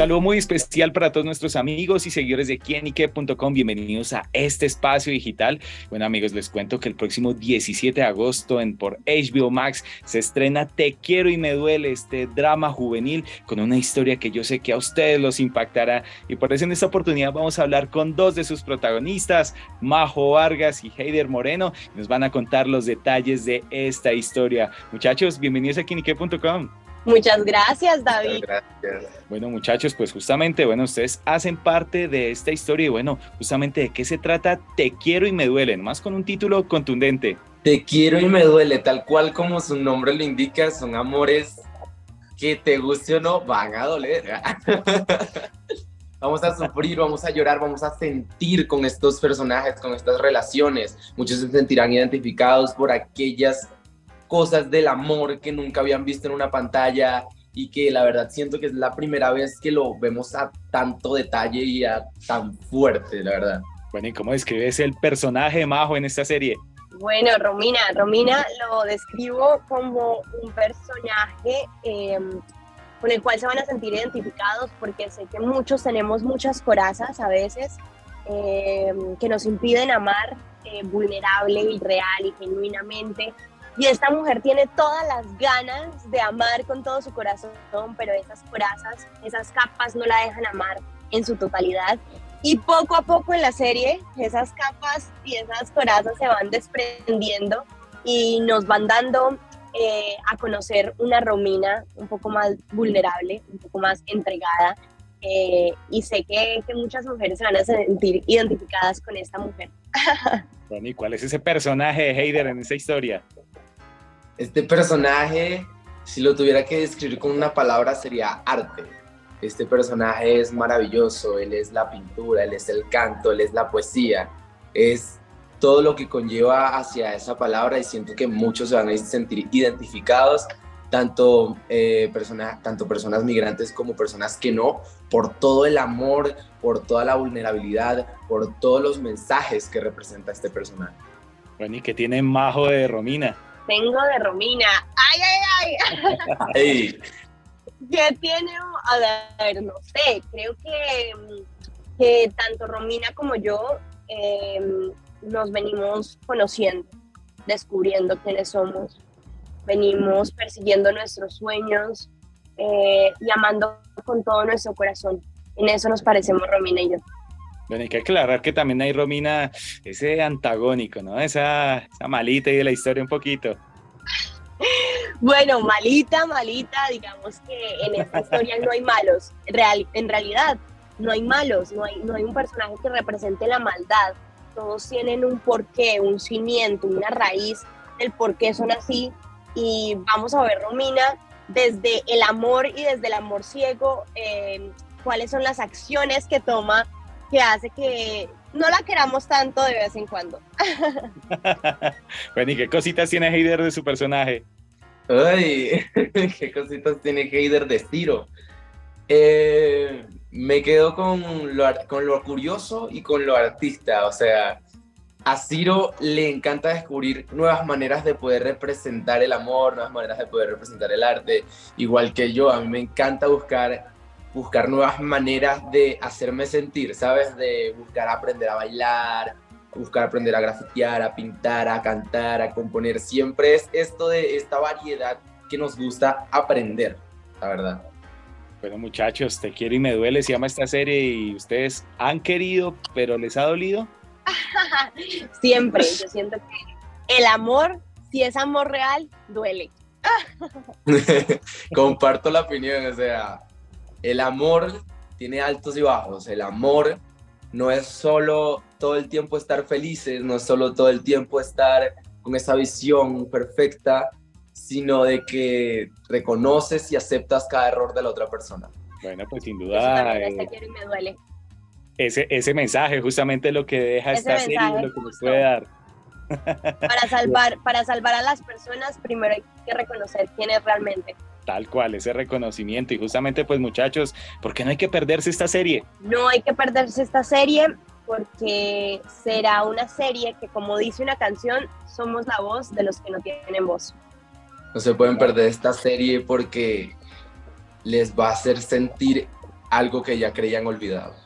saludo muy especial para todos nuestros amigos y seguidores de quienique.com. Bienvenidos a este espacio digital. Bueno, amigos, les cuento que el próximo 17 de agosto en por HBO Max se estrena Te quiero y me duele, este drama juvenil con una historia que yo sé que a ustedes los impactará. Y por eso en esta oportunidad vamos a hablar con dos de sus protagonistas, Majo Vargas y Heider Moreno. Nos van a contar los detalles de esta historia. Muchachos, bienvenidos a quienique.com. Muchas gracias, David. Bueno, muchachos, pues justamente, bueno, ustedes hacen parte de esta historia y bueno, justamente de qué se trata Te quiero y me duele, más con un título contundente. Te quiero y me duele, tal cual como su nombre lo indica, son amores que te guste o no, van a doler. vamos a sufrir, vamos a llorar, vamos a sentir con estos personajes, con estas relaciones. Muchos se sentirán identificados por aquellas cosas del amor que nunca habían visto en una pantalla y que la verdad siento que es la primera vez que lo vemos a tanto detalle y a tan fuerte, la verdad. Bueno, ¿y cómo describes el personaje Majo en esta serie? Bueno, Romina, Romina lo describo como un personaje em, con el cual se van a sentir identificados porque sé que muchos tenemos muchas corazas a veces em, que nos impiden amar eh, vulnerable y real y genuinamente y esta mujer tiene todas las ganas de amar con todo su corazón, pero esas corazas, esas capas no la dejan amar en su totalidad. Y poco a poco en la serie, esas capas y esas corazas se van desprendiendo y nos van dando eh, a conocer una Romina un poco más vulnerable, un poco más entregada. Eh, y sé que, muchas mujeres se van a sentir identificadas con esta mujer. ¿y cuál es ese personaje de Heider en esa historia? Este personaje, si lo tuviera que describir con una palabra, sería arte. Este personaje es maravilloso, él es la pintura, él es el canto, él es la poesía, es todo lo que conlleva hacia esa palabra y siento que muchos se van a sentir identificados, tanto, eh, personas, tanto personas migrantes como personas que no, por todo el amor, por toda la vulnerabilidad, por todos los mensajes que representa este personaje. Bueno, ¿y qué tiene Majo de Romina? Tengo de Romina. ¡Ay, ay, ay! ¿Qué tiene? A ver, no sé, creo que, que tanto Romina como yo em, nos venimos conociendo, descubriendo quiénes somos, venimos persiguiendo nuestros sueños eh, y amando con todo nuestro corazón. En eso nos parecemos Romina y yo. Bueno, hay que aclarar que también hay Romina, ese antagónico, ¿no? Esa, esa malita y de la historia un poquito. Bueno, malita, malita, digamos que en esta historia no hay malos. Real, en realidad, no hay malos, no hay, no hay un personaje que represente la maldad. Todos tienen un porqué, un cimiento, una raíz del por qué son así. Y vamos a ver, Romina, desde el amor y desde el amor ciego, eh, cuáles son las acciones que toma que hace que no la queramos tanto de vez en cuando. bueno, ¿y qué cositas tiene Heider de su personaje? Ay, qué cositas tiene Heider de Ciro. Eh, me quedo con lo, con lo curioso y con lo artista, o sea, a Ciro le encanta descubrir nuevas maneras de poder representar el amor, nuevas maneras de poder representar el arte, igual que yo, a mí me encanta buscar buscar nuevas maneras de hacerme sentir, ¿sabes? De buscar aprender a bailar, buscar aprender a grafitear, a pintar, a cantar, a componer. Siempre es esto de esta variedad que nos gusta aprender, la verdad. Bueno, muchachos, te quiero y me duele, se llama esta serie y ustedes han querido, pero les ha dolido. Siempre, yo siento que el amor, si es amor real, duele. Comparto la opinión, o sea, el amor tiene altos y bajos. El amor no es solo todo el tiempo estar felices, no es solo todo el tiempo estar con esa visión perfecta, sino de que reconoces y aceptas cada error de la otra persona. Bueno, pues sin duda. Eh, me duele. Ese, ese mensaje justamente lo que deja esta serie, lo que nos puede dar. Para salvar, para salvar a las personas, primero hay que reconocer quién es realmente. Tal cual, ese reconocimiento. Y justamente, pues muchachos, ¿por qué no hay que perderse esta serie? No hay que perderse esta serie porque será una serie que, como dice una canción, somos la voz de los que no tienen voz. No se pueden perder esta serie porque les va a hacer sentir algo que ya creían olvidado.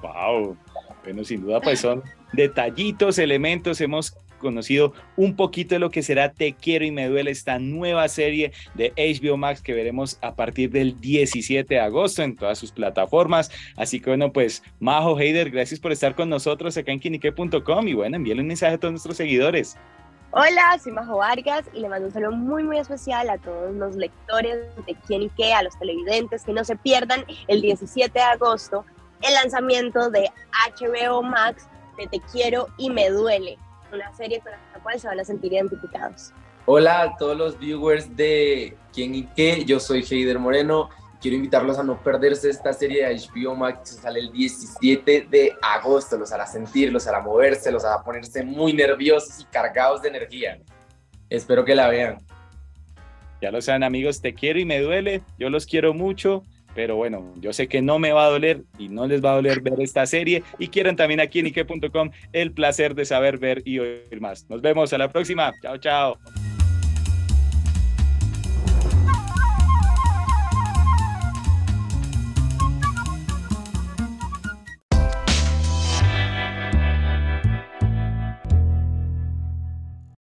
Wow, bueno, sin duda pues son detallitos, elementos, hemos conocido un poquito de lo que será Te quiero y me duele esta nueva serie de HBO Max que veremos a partir del 17 de agosto en todas sus plataformas. Así que bueno, pues Majo Heider, gracias por estar con nosotros acá en quinique.com y bueno, envíale un mensaje a todos nuestros seguidores. Hola, soy Majo Vargas y le mando un saludo muy muy especial a todos los lectores de Quién y Qué, a los televidentes que no se pierdan el 17 de agosto el lanzamiento de HBO Max de Te quiero y me duele una serie con la cual se van a sentir identificados. Hola a todos los viewers de ¿Quién y qué? Yo soy Heider Moreno. Quiero invitarlos a no perderse esta serie de HBO Max que sale el 17 de agosto. Los hará sentir, los hará moverse, los hará ponerse muy nerviosos y cargados de energía. Espero que la vean. Ya lo saben amigos, te quiero y me duele. Yo los quiero mucho. Pero bueno, yo sé que no me va a doler y no les va a doler ver esta serie y quieren también aquí en Ike.com el placer de saber ver y oír más. Nos vemos a la próxima. Chao, chao.